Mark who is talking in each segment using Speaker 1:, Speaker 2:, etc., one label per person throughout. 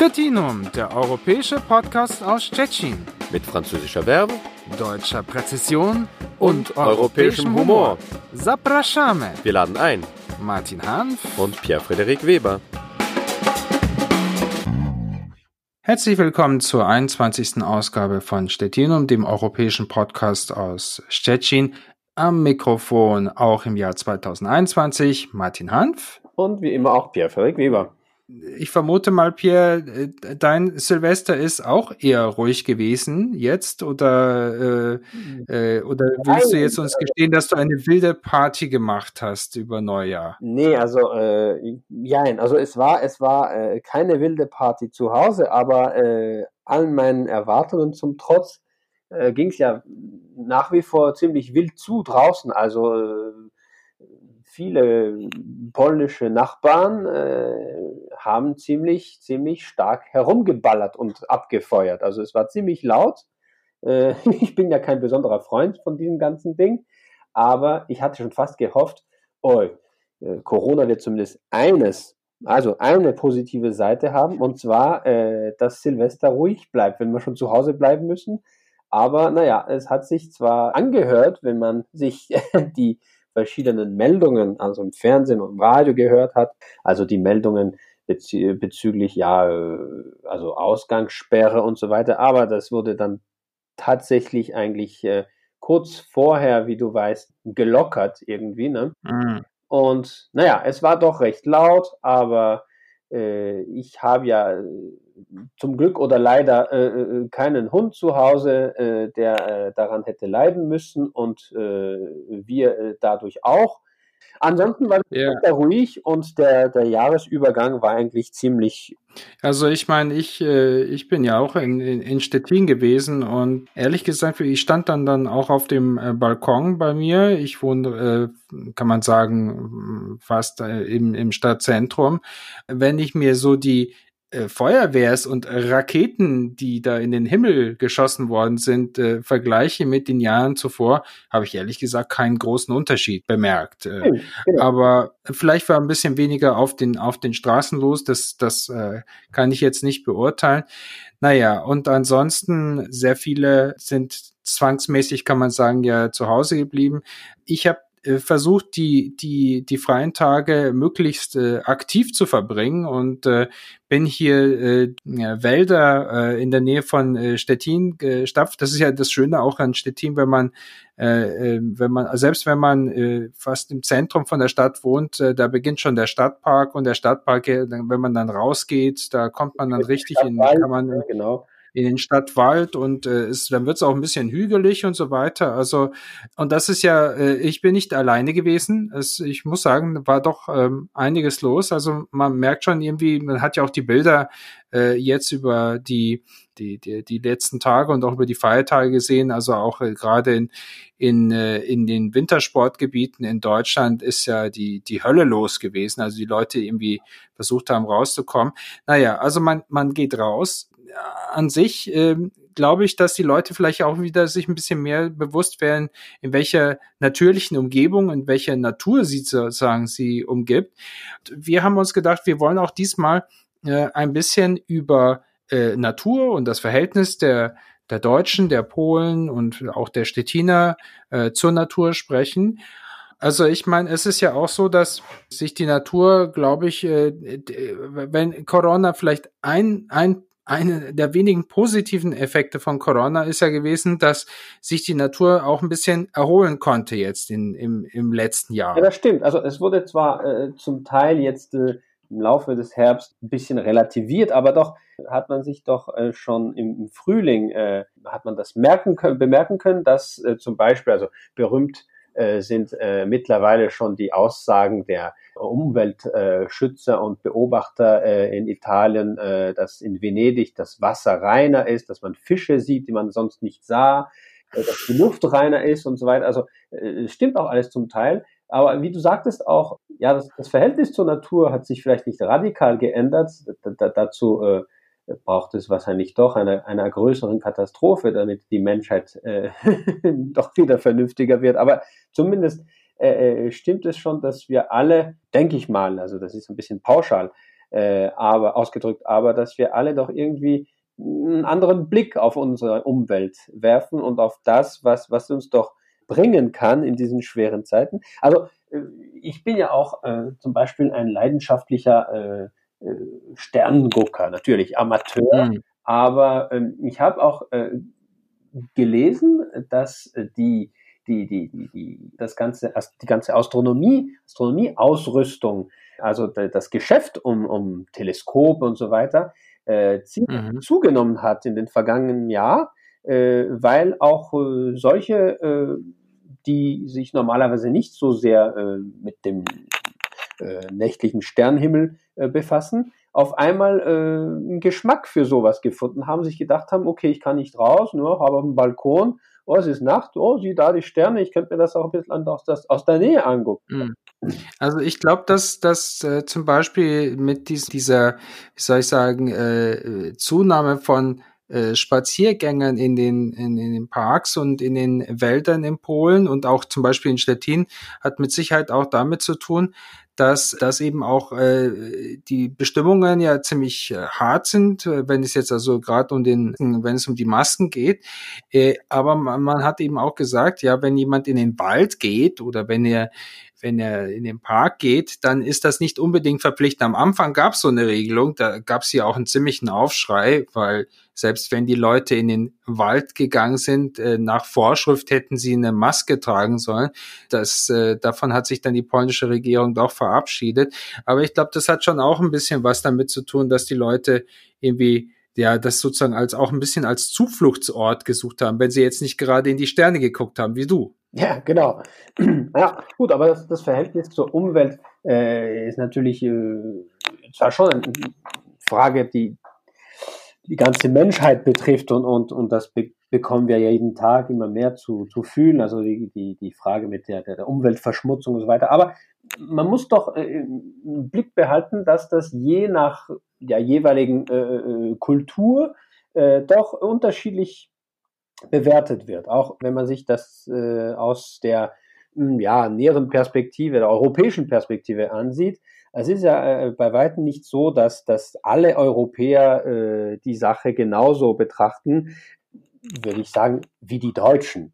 Speaker 1: Stettinum, der europäische Podcast aus Stettin.
Speaker 2: Mit französischer Verbe,
Speaker 1: deutscher Präzision
Speaker 2: und, und europäischem Humor.
Speaker 1: Zapraszamy.
Speaker 2: Wir laden ein.
Speaker 1: Martin Hanf
Speaker 2: und Pierre-Frederik Weber.
Speaker 1: Herzlich willkommen zur 21. Ausgabe von Stettinum, dem europäischen Podcast aus Stettin. Am Mikrofon auch im Jahr 2021 Martin Hanf.
Speaker 2: Und wie immer auch Pierre-Frederik Weber
Speaker 1: ich vermute mal, Pierre, äh, dein Silvester ist auch eher ruhig gewesen jetzt oder, äh, äh, oder willst du jetzt uns gestehen, dass du eine wilde Party gemacht hast über Neujahr?
Speaker 3: Nee, also äh, nein, also es war es war äh, keine wilde Party zu Hause, aber äh, allen meinen Erwartungen zum Trotz äh, ging es ja nach wie vor ziemlich wild zu draußen, also äh, viele polnische Nachbarn äh, haben ziemlich, ziemlich stark herumgeballert und abgefeuert. Also es war ziemlich laut. Äh, ich bin ja kein besonderer Freund von diesem ganzen Ding, aber ich hatte schon fast gehofft, oh, Corona wird zumindest eines, also eine positive Seite haben, und zwar, äh, dass Silvester ruhig bleibt, wenn wir schon zu Hause bleiben müssen. Aber naja, es hat sich zwar angehört, wenn man sich die verschiedenen Meldungen, also im Fernsehen und im Radio gehört hat, also die Meldungen bezü bezüglich ja, äh, also Ausgangssperre und so weiter, aber das wurde dann tatsächlich eigentlich äh, kurz vorher, wie du weißt, gelockert irgendwie, ne? Mhm. Und naja, es war doch recht laut, aber äh, ich habe ja äh, zum Glück oder leider äh, äh, keinen Hund zu Hause, äh, der äh, daran hätte leiden müssen und wir dadurch auch. Ansonsten war es sehr ruhig und der, der Jahresübergang war eigentlich ziemlich.
Speaker 1: Also ich meine, ich, äh, ich bin ja auch in, in, in Stettin gewesen und ehrlich gesagt, ich stand dann dann auch auf dem äh, Balkon bei mir. Ich wohne, äh, kann man sagen, fast äh, im, im Stadtzentrum. Wenn ich mir so die äh, Feuerwehrs und Raketen, die da in den Himmel geschossen worden sind, äh, vergleiche mit den Jahren zuvor, habe ich ehrlich gesagt keinen großen Unterschied bemerkt. Äh, genau. Aber vielleicht war ein bisschen weniger auf den, auf den Straßen los, das, das äh, kann ich jetzt nicht beurteilen. Naja, und ansonsten sehr viele sind zwangsmäßig, kann man sagen, ja zu Hause geblieben. Ich habe versucht, die, die, die freien Tage möglichst äh, aktiv zu verbringen. Und äh, bin hier äh, ja, Wälder äh, in der Nähe von äh, Stettin gestapft. Das ist ja das Schöne auch an Stettin, wenn man, äh, äh, wenn man, selbst wenn man äh, fast im Zentrum von der Stadt wohnt, äh, da beginnt schon der Stadtpark. Und der Stadtpark, äh, wenn man dann rausgeht, da kommt man dann richtig in, kann man, genau in den Stadtwald und äh, es, dann wird es auch ein bisschen hügelig und so weiter. Also, und das ist ja, äh, ich bin nicht alleine gewesen. Es, ich muss sagen, war doch ähm, einiges los. Also man merkt schon irgendwie, man hat ja auch die Bilder äh, jetzt über die, die, die, die letzten Tage und auch über die Feiertage gesehen. Also auch äh, gerade in, in, äh, in den Wintersportgebieten in Deutschland ist ja die, die Hölle los gewesen. Also die Leute irgendwie versucht haben rauszukommen. Naja, also man, man geht raus an sich äh, glaube ich, dass die Leute vielleicht auch wieder sich ein bisschen mehr bewusst werden, in welcher natürlichen Umgebung, in welcher Natur sie sozusagen sie umgibt. Wir haben uns gedacht, wir wollen auch diesmal äh, ein bisschen über äh, Natur und das Verhältnis der der Deutschen, der Polen und auch der Stettiner äh, zur Natur sprechen. Also ich meine, es ist ja auch so, dass sich die Natur, glaube ich, äh, wenn Corona vielleicht ein, ein eine der wenigen positiven Effekte von Corona ist ja gewesen, dass sich die Natur auch ein bisschen erholen konnte jetzt in, im, im letzten Jahr.
Speaker 3: Ja, das stimmt. Also es wurde zwar äh, zum Teil jetzt äh, im Laufe des Herbst ein bisschen relativiert, aber doch hat man sich doch äh, schon im, Frühling, äh, hat man das merken können, bemerken können, dass äh, zum Beispiel, also berühmt sind äh, mittlerweile schon die Aussagen der Umweltschützer und Beobachter äh, in Italien, äh, dass in Venedig das Wasser reiner ist, dass man Fische sieht, die man sonst nicht sah, äh, dass die Luft reiner ist und so weiter. Also äh, stimmt auch alles zum Teil. Aber wie du sagtest auch, ja, das, das Verhältnis zur Natur hat sich vielleicht nicht radikal geändert. D dazu äh, braucht es wahrscheinlich doch eine, einer größeren Katastrophe, damit die Menschheit äh, doch wieder vernünftiger wird. Aber zumindest äh, äh, stimmt es schon, dass wir alle, denke ich mal, also das ist ein bisschen pauschal, äh, aber ausgedrückt, aber dass wir alle doch irgendwie einen anderen Blick auf unsere Umwelt werfen und auf das, was, was uns doch bringen kann in diesen schweren Zeiten. Also äh, ich bin ja auch äh, zum Beispiel ein leidenschaftlicher äh, Sternengucker, natürlich Amateur, mhm. aber äh, ich habe auch äh, gelesen, dass äh, die die, die, die, die, das ganze, die ganze Astronomie, Astronomieausrüstung, also das Geschäft um, um Teleskope und so weiter, äh, mhm. zugenommen hat in den vergangenen Jahren, äh, weil auch äh, solche, äh, die sich normalerweise nicht so sehr mit dem nächtlichen Sternhimmel äh, befassen, auf einmal äh, einen Geschmack für sowas gefunden haben, sich gedacht haben, okay, ich kann nicht raus, nur habe einen Balkon, oh, es ist Nacht, oh, sieh da die Sterne, ich könnte mir das auch ein bisschen aus, das, aus der Nähe angucken. Mhm.
Speaker 1: Also ich glaube, dass dass äh, zum Beispiel mit dies, dieser, wie soll ich sagen, äh, Zunahme von äh, Spaziergängern in den, in, in den Parks und in den Wäldern in Polen und auch zum Beispiel in Stettin hat mit Sicherheit auch damit zu tun, dass, dass eben auch äh, die Bestimmungen ja ziemlich äh, hart sind, äh, wenn es jetzt also gerade um den, wenn es um die Masken geht. Äh, aber man, man hat eben auch gesagt, ja, wenn jemand in den Wald geht oder wenn er wenn er in den Park geht, dann ist das nicht unbedingt verpflichtend. Am Anfang gab es so eine Regelung, da gab es ja auch einen ziemlichen Aufschrei, weil selbst wenn die Leute in den Wald gegangen sind, äh, nach Vorschrift hätten sie eine Maske tragen sollen. Das, äh, davon hat sich dann die polnische Regierung doch verabschiedet. Aber ich glaube, das hat schon auch ein bisschen was damit zu tun, dass die Leute irgendwie ja, das sozusagen als auch ein bisschen als Zufluchtsort gesucht haben, wenn sie jetzt nicht gerade in die Sterne geguckt haben, wie du.
Speaker 3: Ja, genau. Ja, gut, aber das, das Verhältnis zur Umwelt äh, ist natürlich äh, zwar schon eine Frage, die die ganze Menschheit betrifft und, und, und das be bekommen wir ja jeden Tag immer mehr zu, zu fühlen, also die, die, die Frage mit der, der, Umweltverschmutzung und so weiter. Aber man muss doch äh, im Blick behalten, dass das je nach der jeweiligen äh, äh, Kultur äh, doch unterschiedlich bewertet wird. Auch wenn man sich das äh, aus der hm, ja, näheren Perspektive, der europäischen Perspektive ansieht. Es ist ja äh, bei weitem nicht so, dass, dass alle Europäer äh, die Sache genauso betrachten, würde ich sagen, wie die Deutschen.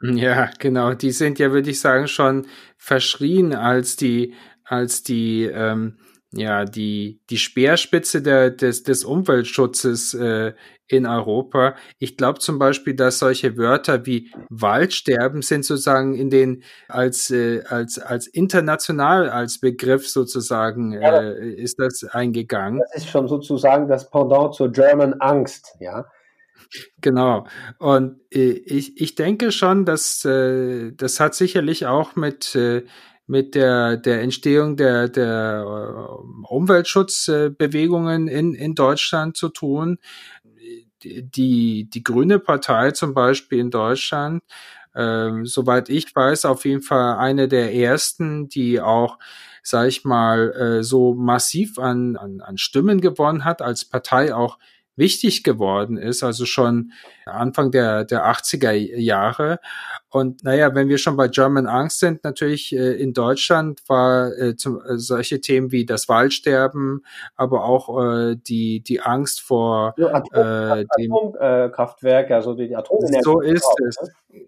Speaker 1: Ja, genau. Die sind ja, würde ich sagen, schon verschrien als die, als die, ähm, ja, die, die Speerspitze der, des, des Umweltschutzes äh, in Europa. Ich glaube zum Beispiel, dass solche Wörter wie Waldsterben sind sozusagen in den als äh, als als international als Begriff sozusagen ja, äh, ist das eingegangen.
Speaker 3: Das ist schon sozusagen das Pendant zur German Angst, ja.
Speaker 1: Genau. Und äh, ich, ich denke schon, dass äh, das hat sicherlich auch mit äh, mit der, der Entstehung der, der äh, Umweltschutzbewegungen in, in Deutschland zu tun. Die, die Grüne Partei zum Beispiel in Deutschland, äh, soweit ich weiß, auf jeden Fall eine der ersten, die auch, sag ich mal, äh, so massiv an, an, an Stimmen gewonnen hat, als Partei auch wichtig geworden ist, also schon Anfang der, der 80er Jahre. Und naja, wenn wir schon bei German Angst sind, natürlich äh, in Deutschland war äh, zum, äh, solche Themen wie das Waldsterben, aber auch äh, die, die Angst vor ja, Atom,
Speaker 3: äh, dem Atomkraftwerk, also die Atomenergie.
Speaker 1: So ist es. Ne?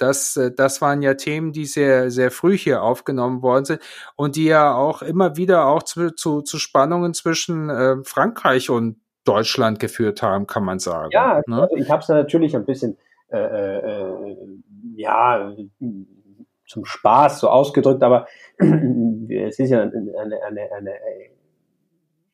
Speaker 1: Das, äh, das waren ja Themen, die sehr, sehr früh hier aufgenommen worden sind und die ja auch immer wieder auch zu, zu, zu Spannungen zwischen äh, Frankreich und Deutschland geführt haben, kann man sagen.
Speaker 3: Ja, ne? also ich habe es natürlich ein bisschen, äh, äh, ja, zum Spaß so ausgedrückt, aber es ist ja eine, eine, eine,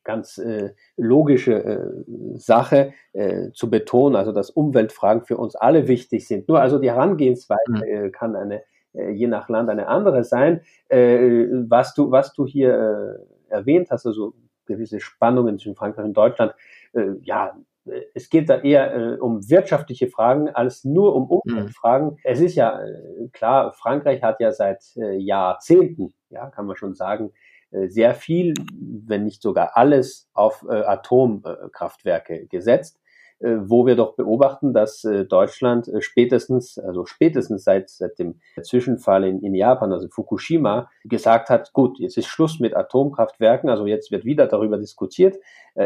Speaker 3: ganz äh, logische äh, Sache äh, zu betonen, also dass Umweltfragen für uns alle wichtig sind. Nur also die Herangehensweise mhm. äh, kann eine äh, je nach Land eine andere sein. Äh, was du was du hier äh, erwähnt hast, also gewisse Spannungen zwischen Frankreich und Deutschland, äh, ja, es geht da eher äh, um wirtschaftliche Fragen als nur um Umweltfragen. Mhm. Es ist ja äh, klar, Frankreich hat ja seit äh, Jahrzehnten, ja, kann man schon sagen, äh, sehr viel, wenn nicht sogar alles auf äh, Atomkraftwerke gesetzt. Äh, wo wir doch beobachten, dass äh, Deutschland äh, spätestens, also spätestens seit, seit dem Zwischenfall in, in Japan, also Fukushima, gesagt hat, gut, jetzt ist Schluss mit Atomkraftwerken, also jetzt wird wieder darüber diskutiert.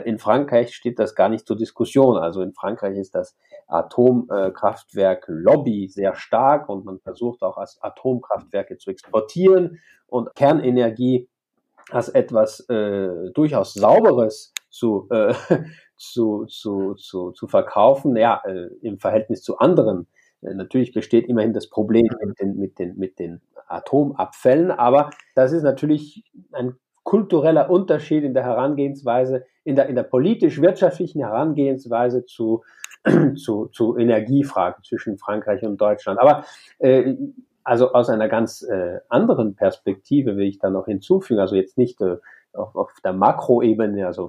Speaker 3: In Frankreich steht das gar nicht zur Diskussion. Also in Frankreich ist das Atomkraftwerk-Lobby sehr stark und man versucht auch als Atomkraftwerke zu exportieren und Kernenergie als etwas äh, durchaus Sauberes zu, äh, zu, zu, zu, zu verkaufen, ja, äh, im Verhältnis zu anderen. Äh, natürlich besteht immerhin das Problem mit den, mit, den, mit den Atomabfällen, aber das ist natürlich ein kultureller Unterschied in der Herangehensweise, in der, in der politisch-wirtschaftlichen Herangehensweise zu, zu, zu Energiefragen zwischen Frankreich und Deutschland. Aber äh, also aus einer ganz äh, anderen Perspektive will ich da noch hinzufügen, also jetzt nicht äh, auf, auf der Makroebene, also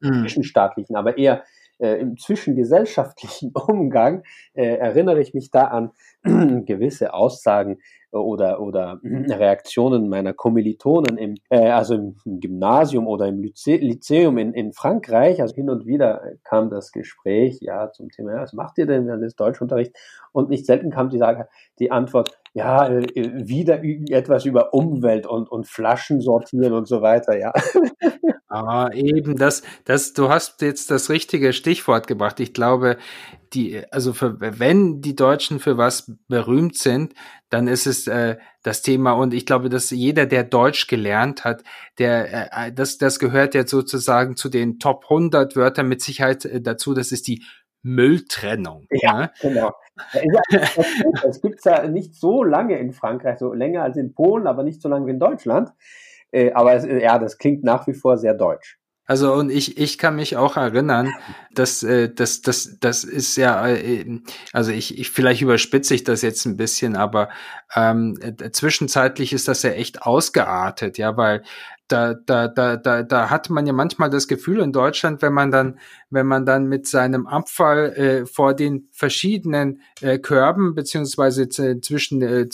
Speaker 3: mhm. zwischenstaatlichen, aber eher äh, im zwischengesellschaftlichen Umgang äh, erinnere ich mich da an gewisse Aussagen oder, oder Reaktionen meiner Kommilitonen im, äh, also im Gymnasium oder im Lyzeum in, in Frankreich. Also hin und wieder kam das Gespräch, ja, zum Thema, ja, was macht ihr denn, während des Deutschunterrichts? Und nicht selten kam die, Sage, die Antwort, ja, äh, wieder etwas über Umwelt und, und Flaschen sortieren und so weiter, ja.
Speaker 1: Ah, eben, das, das, du hast jetzt das richtige Stichwort gebracht. Ich glaube, die, also für, wenn die Deutschen für was berühmt sind, dann ist es äh, das Thema. Und ich glaube, dass jeder, der Deutsch gelernt hat, der, äh, das, das gehört jetzt sozusagen zu den Top 100 Wörtern mit Sicherheit äh, dazu. Das ist die Mülltrennung.
Speaker 3: Ja, ne? genau. Es gibt es ja nicht so lange in Frankreich, so länger als in Polen, aber nicht so lange wie in Deutschland. Äh, aber es, ja, das klingt nach wie vor sehr deutsch.
Speaker 1: Also und ich ich kann mich auch erinnern, dass äh, das das das ist ja äh, also ich, ich vielleicht überspitze ich das jetzt ein bisschen, aber ähm, äh, zwischenzeitlich ist das ja echt ausgeartet, ja, weil da, da, da, da, da hat man ja manchmal das Gefühl in Deutschland, wenn man dann, wenn man dann mit seinem Abfall äh, vor den verschiedenen äh, Körben beziehungsweise zwischen äh,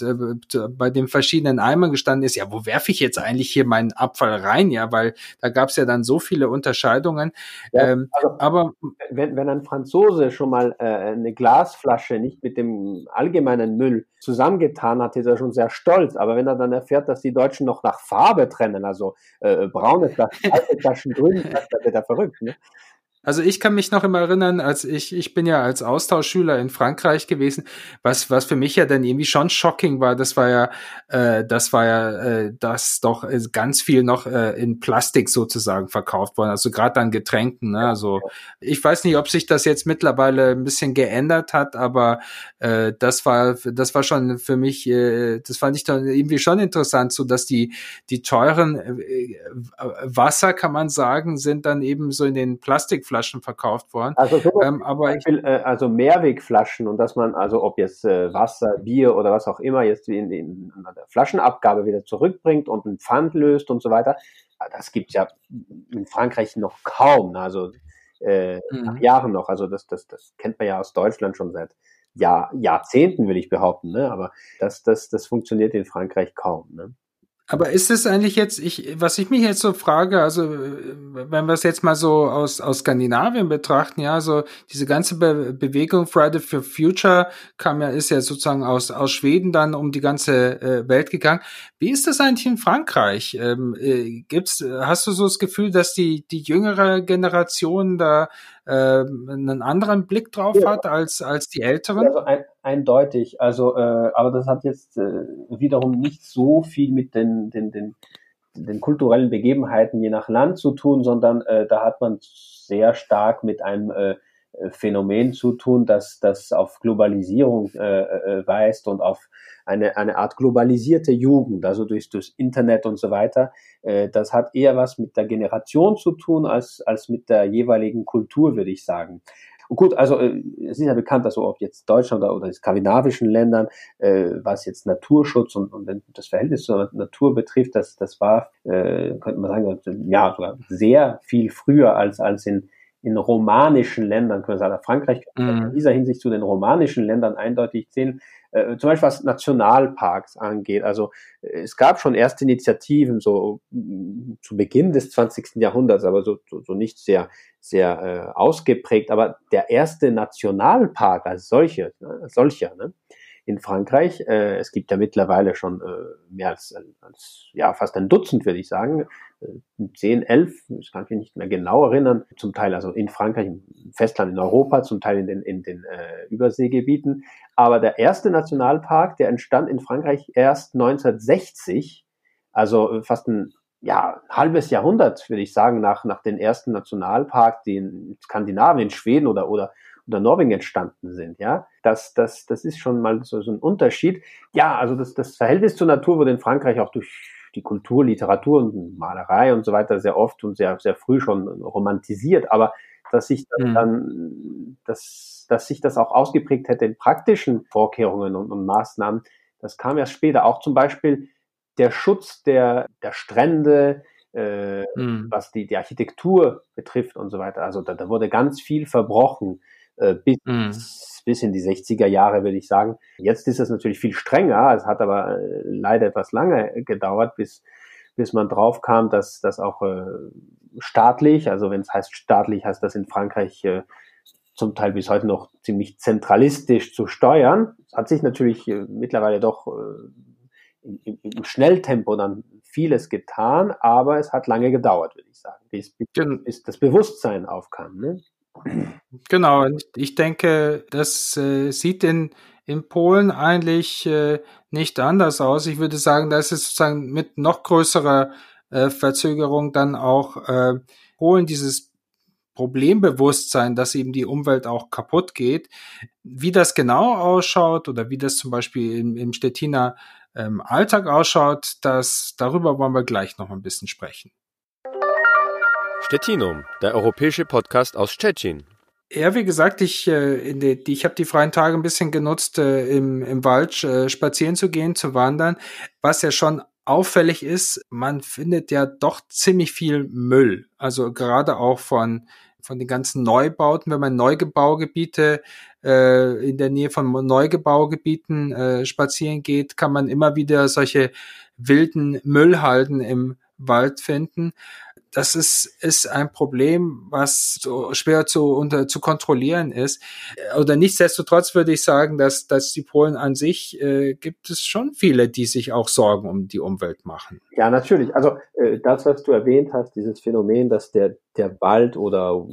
Speaker 1: bei den verschiedenen Eimern gestanden ist, ja, wo werfe ich jetzt eigentlich hier meinen Abfall rein? Ja, weil da gab es ja dann so viele Unterscheidungen. Ja, ähm,
Speaker 3: also, aber wenn, wenn ein Franzose schon mal äh, eine Glasflasche nicht mit dem allgemeinen Müll zusammengetan hat, ist er schon sehr stolz. Aber wenn er dann erfährt, dass die Deutschen noch nach Farbe trennen, also äh, braune Flaschen, alte Flaschen, grüne Flaschen, dann wird er verrückt. Ne?
Speaker 1: Also ich kann mich noch immer erinnern, als ich, ich bin ja als Austauschschüler in Frankreich gewesen, was, was für mich ja dann irgendwie schon shocking war, das war ja, äh, das war ja, äh, dass doch äh, ganz viel noch äh, in Plastik sozusagen verkauft worden, also gerade an Getränken. Ne? Also ich weiß nicht, ob sich das jetzt mittlerweile ein bisschen geändert hat, aber äh, das war, das war schon für mich, äh, das fand ich dann irgendwie schon interessant, so dass die, die teuren äh, Wasser, kann man sagen, sind dann eben so in den Plastik Flaschen verkauft worden.
Speaker 3: Also, so ähm, aber ich will, äh, also Mehrwegflaschen und dass man, also ob jetzt äh, Wasser, Bier oder was auch immer jetzt in, in, in der Flaschenabgabe wieder zurückbringt und ein Pfand löst und so weiter, das gibt es ja in Frankreich noch kaum. Ne? Also äh, mhm. nach Jahren noch. Also das, das, das kennt man ja aus Deutschland schon seit Jahr, Jahrzehnten, will ich behaupten. Ne? Aber das, das, das funktioniert in Frankreich kaum. Ne?
Speaker 1: Aber ist es eigentlich jetzt, ich, was ich mich jetzt so frage, also wenn wir es jetzt mal so aus, aus Skandinavien betrachten, ja, so diese ganze Be Bewegung Friday for Future kam ja, ist ja sozusagen aus, aus Schweden dann um die ganze äh, Welt gegangen. Wie ist das eigentlich in Frankreich? Ähm, äh, gibt's, hast du so das Gefühl, dass die, die jüngere Generation da äh, einen anderen Blick drauf ja. hat als, als die älteren?
Speaker 3: Also ein, eindeutig. Also, äh, aber das hat jetzt äh, wiederum nicht so viel mit den, den, den, den kulturellen Begebenheiten je nach Land zu tun, sondern äh, da hat man sehr stark mit einem äh, Phänomen zu tun, das, das auf Globalisierung äh, äh, weist und auf eine, eine Art globalisierte Jugend, also durch das Internet und so weiter. Äh, das hat eher was mit der Generation zu tun als, als mit der jeweiligen Kultur, würde ich sagen. Und gut, also äh, es ist ja bekannt, also ob jetzt Deutschland oder, oder in skandinavischen Ländern, äh, was jetzt Naturschutz und, und das Verhältnis zur Natur betrifft, das, das war, äh, könnte man sagen, ja, sogar sehr viel früher als, als in in romanischen Ländern, können wir sagen, Frankreich mhm. in dieser Hinsicht zu den romanischen Ländern eindeutig zählen, äh, zum Beispiel was Nationalparks angeht. Also äh, es gab schon erste Initiativen so mm, zu Beginn des 20. Jahrhunderts, aber so, so, so nicht sehr, sehr äh, ausgeprägt. Aber der erste Nationalpark als solche, ne, als solcher, ne, in Frankreich. Äh, es gibt ja mittlerweile schon äh, mehr als, als, ja, fast ein Dutzend, würde ich sagen. Äh, zehn, elf, ich kann mich nicht mehr genau erinnern. Zum Teil also in Frankreich, im Festland in Europa, zum Teil in den, in den äh, Überseegebieten. Aber der erste Nationalpark, der entstand in Frankreich erst 1960, also fast ein ja, halbes Jahrhundert, würde ich sagen, nach, nach den ersten Nationalpark, die in Skandinavien, Schweden oder, oder oder Norwegen entstanden sind, ja. Das, das, das ist schon mal so, so ein Unterschied. Ja, also das, das Verhältnis zur Natur wurde in Frankreich auch durch die Kultur, Literatur und Malerei und so weiter sehr oft und sehr, sehr früh schon romantisiert, aber dass sich mhm. dann, dass, dass sich das auch ausgeprägt hätte in praktischen Vorkehrungen und, und Maßnahmen, das kam erst später. Auch zum Beispiel der Schutz der, der Strände, äh, mhm. was die, die Architektur betrifft und so weiter. Also da, da wurde ganz viel verbrochen äh, bis, mhm. bis in die 60er Jahre, würde ich sagen. Jetzt ist es natürlich viel strenger. Es hat aber äh, leider etwas lange gedauert, bis, bis man drauf kam, dass das auch äh, staatlich, also wenn es heißt staatlich, heißt das in Frankreich äh, zum Teil bis heute noch ziemlich zentralistisch zu steuern. Es hat sich natürlich äh, mittlerweile doch äh, im, im, Schnelltempo dann vieles getan, aber es hat lange gedauert, würde ich sagen, bis, bis das Bewusstsein aufkam. Ne?
Speaker 1: Genau, ich denke, das äh, sieht in, in Polen eigentlich äh, nicht anders aus. Ich würde sagen, dass es sozusagen mit noch größerer äh, Verzögerung dann auch äh, Polen dieses Problembewusstsein, dass eben die Umwelt auch kaputt geht. Wie das genau ausschaut oder wie das zum Beispiel im, im Stettiner ähm, Alltag ausschaut, das, darüber wollen wir gleich noch ein bisschen sprechen.
Speaker 2: Stettinum, der europäische Podcast aus Stettin.
Speaker 1: Ja, wie gesagt, ich, äh, die, ich habe die freien Tage ein bisschen genutzt, äh, im, im Wald äh, spazieren zu gehen, zu wandern. Was ja schon auffällig ist, man findet ja doch ziemlich viel Müll. Also gerade auch von, von den ganzen Neubauten, wenn man Neugebaugebiete äh, in der Nähe von Neugebaugebieten äh, spazieren geht, kann man immer wieder solche wilden Müllhalden im Wald finden das ist, ist ein Problem, was so schwer zu, unter, zu kontrollieren ist. Oder nichtsdestotrotz würde ich sagen, dass, dass die Polen an sich äh, gibt es schon viele, die sich auch Sorgen um die Umwelt machen.
Speaker 3: Ja, natürlich. Also äh, das, was du erwähnt hast, dieses Phänomen, dass der, der Wald oder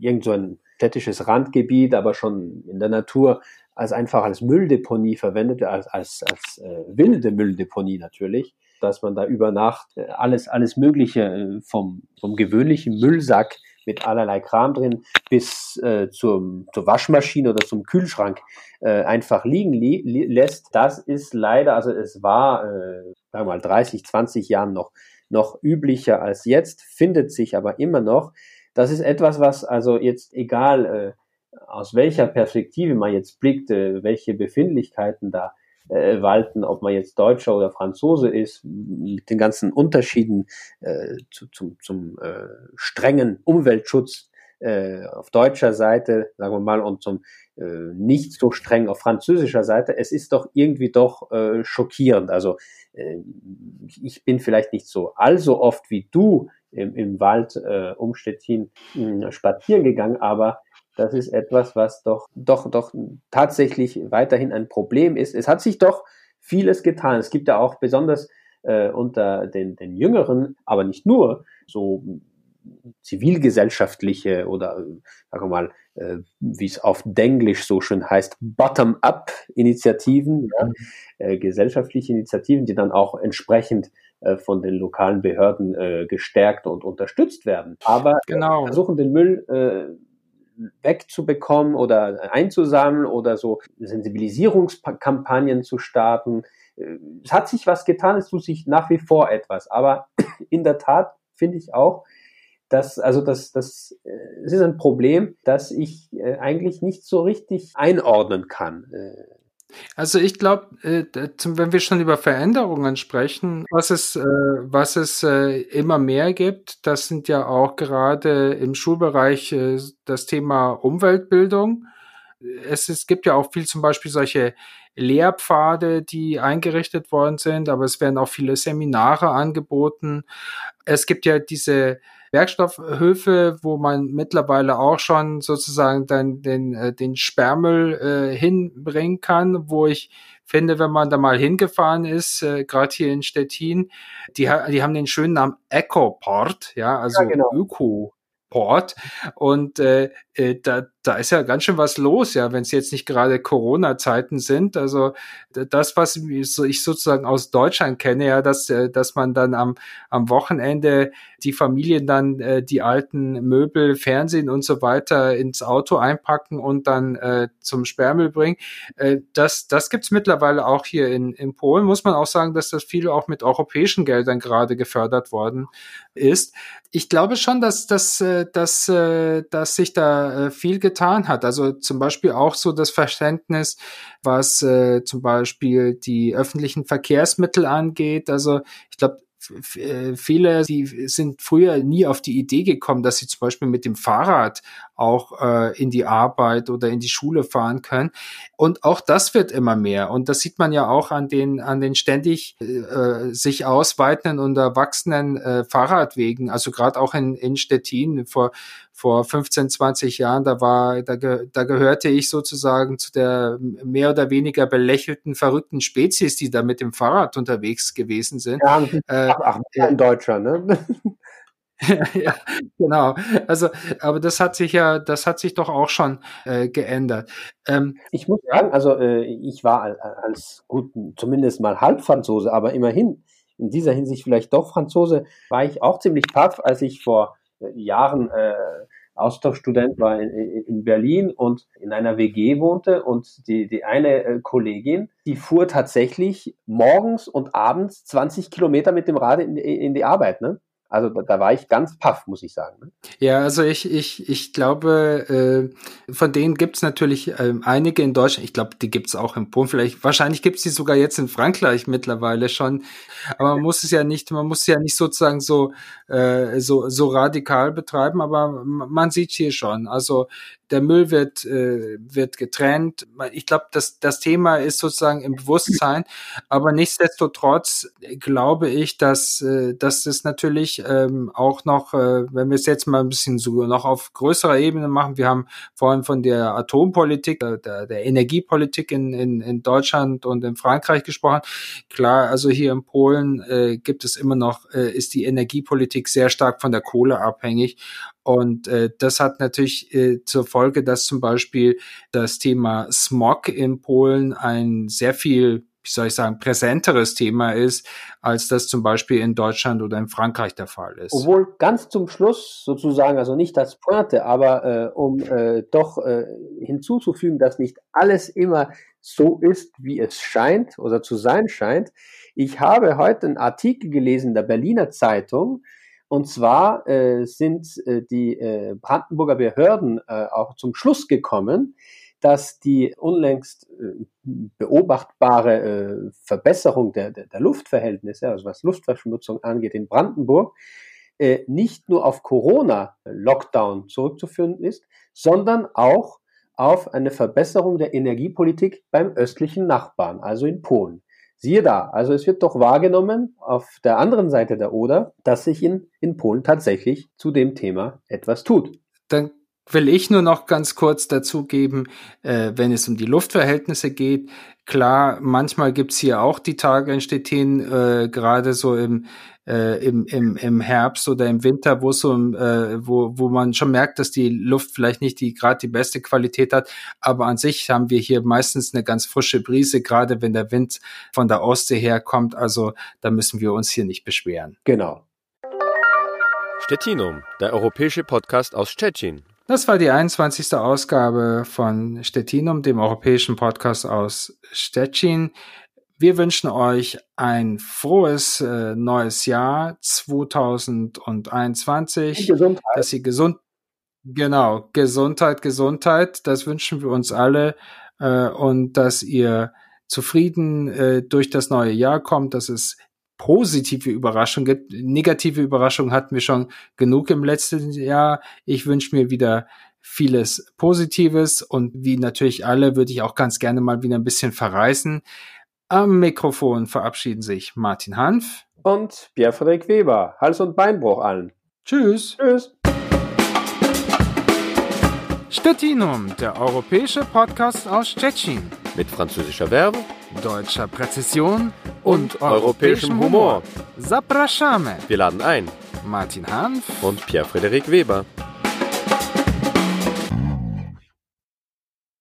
Speaker 3: irgend so ein städtisches Randgebiet, aber schon in der Natur als einfach als Mülldeponie verwendet, als, als, als äh, wilde Mülldeponie natürlich dass man da über Nacht äh, alles, alles Mögliche äh, vom, vom gewöhnlichen Müllsack mit allerlei Kram drin bis äh, zum, zur Waschmaschine oder zum Kühlschrank äh, einfach liegen li lässt. Das ist leider, also es war, äh, sagen wir mal, 30, 20 Jahren noch, noch üblicher als jetzt, findet sich aber immer noch. Das ist etwas, was also jetzt egal, äh, aus welcher Perspektive man jetzt blickt, äh, welche Befindlichkeiten da äh, walten, ob man jetzt Deutscher oder Franzose ist, mit den ganzen Unterschieden äh, zu, zum, zum äh, strengen Umweltschutz äh, auf deutscher Seite, sagen wir mal, und zum äh, nicht so streng auf französischer Seite. Es ist doch irgendwie doch äh, schockierend. Also äh, ich bin vielleicht nicht so allso oft wie du im, im Wald äh, um Stettin äh, spazieren gegangen, aber das ist etwas, was doch, doch, doch tatsächlich weiterhin ein Problem ist. Es hat sich doch vieles getan. Es gibt ja auch besonders äh, unter den, den Jüngeren, aber nicht nur, so zivilgesellschaftliche oder, sagen wir mal, äh, wie es auf Denglisch so schön heißt, Bottom-up-Initiativen, ja, äh, gesellschaftliche Initiativen, die dann auch entsprechend äh, von den lokalen Behörden äh, gestärkt und unterstützt werden. Aber genau. versuchen den Müll äh, wegzubekommen oder einzusammeln oder so Sensibilisierungskampagnen zu starten. Es hat sich was getan, es tut sich nach wie vor etwas. Aber in der Tat finde ich auch, dass, also das, das, es ist ein Problem, das ich äh, eigentlich nicht so richtig einordnen kann.
Speaker 1: Also ich glaube, äh, wenn wir schon über Veränderungen sprechen, was es, äh, was es äh, immer mehr gibt, das sind ja auch gerade im Schulbereich äh, das Thema Umweltbildung. Es, es gibt ja auch viel zum Beispiel solche Lehrpfade, die eingerichtet worden sind, aber es werden auch viele Seminare angeboten. Es gibt ja diese Werkstoffhöfe, wo man mittlerweile auch schon sozusagen dann den, äh, den Sperrmüll äh, hinbringen kann, wo ich finde, wenn man da mal hingefahren ist, äh, gerade hier in Stettin, die, die haben den schönen Namen Ecoport, ja, also ja, genau. Öko. Port. Und äh, äh, da, da ist ja ganz schön was los, ja, wenn es jetzt nicht gerade Corona-Zeiten sind. Also das, was ich sozusagen aus Deutschland kenne, ja, dass, äh, dass man dann am, am Wochenende die Familien dann äh, die alten Möbel, Fernsehen und so weiter ins Auto einpacken und dann äh, zum Sperrmüll bringen. Äh, das, das gibt's mittlerweile auch hier in, in Polen. Muss man auch sagen, dass das viel auch mit europäischen Geldern gerade gefördert worden ist. Ich glaube schon, dass, dass, äh, dass, äh, dass sich da viel getan hat. Also zum Beispiel auch so das Verständnis, was äh, zum Beispiel die öffentlichen Verkehrsmittel angeht. Also ich glaube, äh, viele, die sind früher nie auf die Idee gekommen, dass sie zum Beispiel mit dem Fahrrad auch äh, in die Arbeit oder in die Schule fahren können. Und auch das wird immer mehr. Und das sieht man ja auch an den, an den ständig äh, sich ausweitenden und erwachsenen äh, Fahrradwegen. Also gerade auch in, in Stettin vor, vor 15, 20 Jahren, da war, da, da gehörte ich sozusagen zu der mehr oder weniger belächelten, verrückten Spezies, die da mit dem Fahrrad unterwegs gewesen sind.
Speaker 3: Ja, äh, ach, ach, ein Deutscher, ne?
Speaker 1: ja, genau. Also, aber das hat sich ja, das hat sich doch auch schon äh, geändert.
Speaker 3: Ähm, ich muss sagen, also äh, ich war als gut, zumindest mal Halbfranzose, aber immerhin in dieser Hinsicht vielleicht doch Franzose, war ich auch ziemlich paff, als ich vor äh, Jahren äh, Austauschstudent war in, in, Berlin und in einer WG wohnte und die, die eine äh, Kollegin, die fuhr tatsächlich morgens und abends 20 Kilometer mit dem Rad in, in die Arbeit. Ne? Also da, da war ich ganz paff, muss ich sagen. Ne?
Speaker 1: Ja, also ich, ich, ich glaube, äh, von denen gibt's natürlich ähm, einige in Deutschland. Ich glaube, die gibt's auch in Polen. Vielleicht, wahrscheinlich gibt's die sogar jetzt in Frankreich mittlerweile schon. Aber man muss es ja nicht, man muss es ja nicht sozusagen so, äh, so, so radikal betreiben, aber man sieht hier schon. Also der Müll wird, äh, wird getrennt. Ich glaube, das, das Thema ist sozusagen im Bewusstsein, aber nichtsdestotrotz glaube ich, dass, äh, dass es natürlich ähm, auch noch, äh, wenn wir es jetzt mal ein bisschen so noch auf größerer Ebene machen, wir haben vorhin von der Atompolitik, äh, der, der Energiepolitik in, in, in Deutschland und in Frankreich gesprochen. Klar, also hier in Polen äh, gibt es immer noch, äh, ist die Energiepolitik sehr stark von der Kohle abhängig und äh, das hat natürlich äh, zur Folge, dass zum Beispiel das Thema Smog in Polen ein sehr viel, wie soll ich sagen, präsenteres Thema ist, als das zum Beispiel in Deutschland oder in Frankreich der Fall ist.
Speaker 3: Obwohl ganz zum Schluss sozusagen, also nicht als Pointe, aber äh, um äh, doch äh, hinzuzufügen, dass nicht alles immer so ist, wie es scheint oder zu sein scheint. Ich habe heute einen Artikel gelesen in der Berliner Zeitung, und zwar äh, sind äh, die äh, Brandenburger Behörden äh, auch zum Schluss gekommen, dass die unlängst äh, beobachtbare äh, Verbesserung der, der, der Luftverhältnisse, also was Luftverschmutzung angeht in Brandenburg, äh, nicht nur auf Corona-Lockdown zurückzuführen ist, sondern auch auf eine Verbesserung der Energiepolitik beim östlichen Nachbarn, also in Polen. Siehe da, also es wird doch wahrgenommen auf der anderen Seite der Oder, dass sich in, in Polen tatsächlich zu dem Thema etwas tut.
Speaker 1: Dann will ich nur noch ganz kurz dazugeben, äh, wenn es um die Luftverhältnisse geht. Klar, manchmal gibt's hier auch die Tage in Stettin, äh, gerade so im äh, im, im, im Herbst oder im Winter, wo so äh, wo, wo man schon merkt, dass die Luft vielleicht nicht die gerade die beste Qualität hat, aber an sich haben wir hier meistens eine ganz frische Brise, gerade wenn der Wind von der Ostsee herkommt. Also da müssen wir uns hier nicht beschweren.
Speaker 3: Genau.
Speaker 2: Stettinum, der europäische Podcast aus Stettin.
Speaker 1: Das war die 21. Ausgabe von Stettinum, dem europäischen Podcast aus Stettin. Wir wünschen euch ein frohes äh, neues Jahr 2021. Gesundheit. Dass ihr gesund, genau, Gesundheit, Gesundheit, das wünschen wir uns alle äh, und dass ihr zufrieden äh, durch das neue Jahr kommt, dass es positive Überraschungen gibt. Negative Überraschungen hatten wir schon genug im letzten Jahr. Ich wünsche mir wieder vieles Positives und wie natürlich alle würde ich auch ganz gerne mal wieder ein bisschen verreisen. Am Mikrofon verabschieden sich Martin Hanf
Speaker 3: und Pierre-Frederik Weber. Hals- und Beinbruch allen.
Speaker 1: Tschüss.
Speaker 3: Tschüss.
Speaker 1: Stettinum, der europäische Podcast aus Stettin.
Speaker 2: Mit französischer Verbe,
Speaker 1: deutscher Präzision
Speaker 2: und, und europäischem Humor.
Speaker 1: Zapraszamy.
Speaker 2: Wir laden ein.
Speaker 1: Martin Hanf
Speaker 2: und Pierre-Frederik Weber.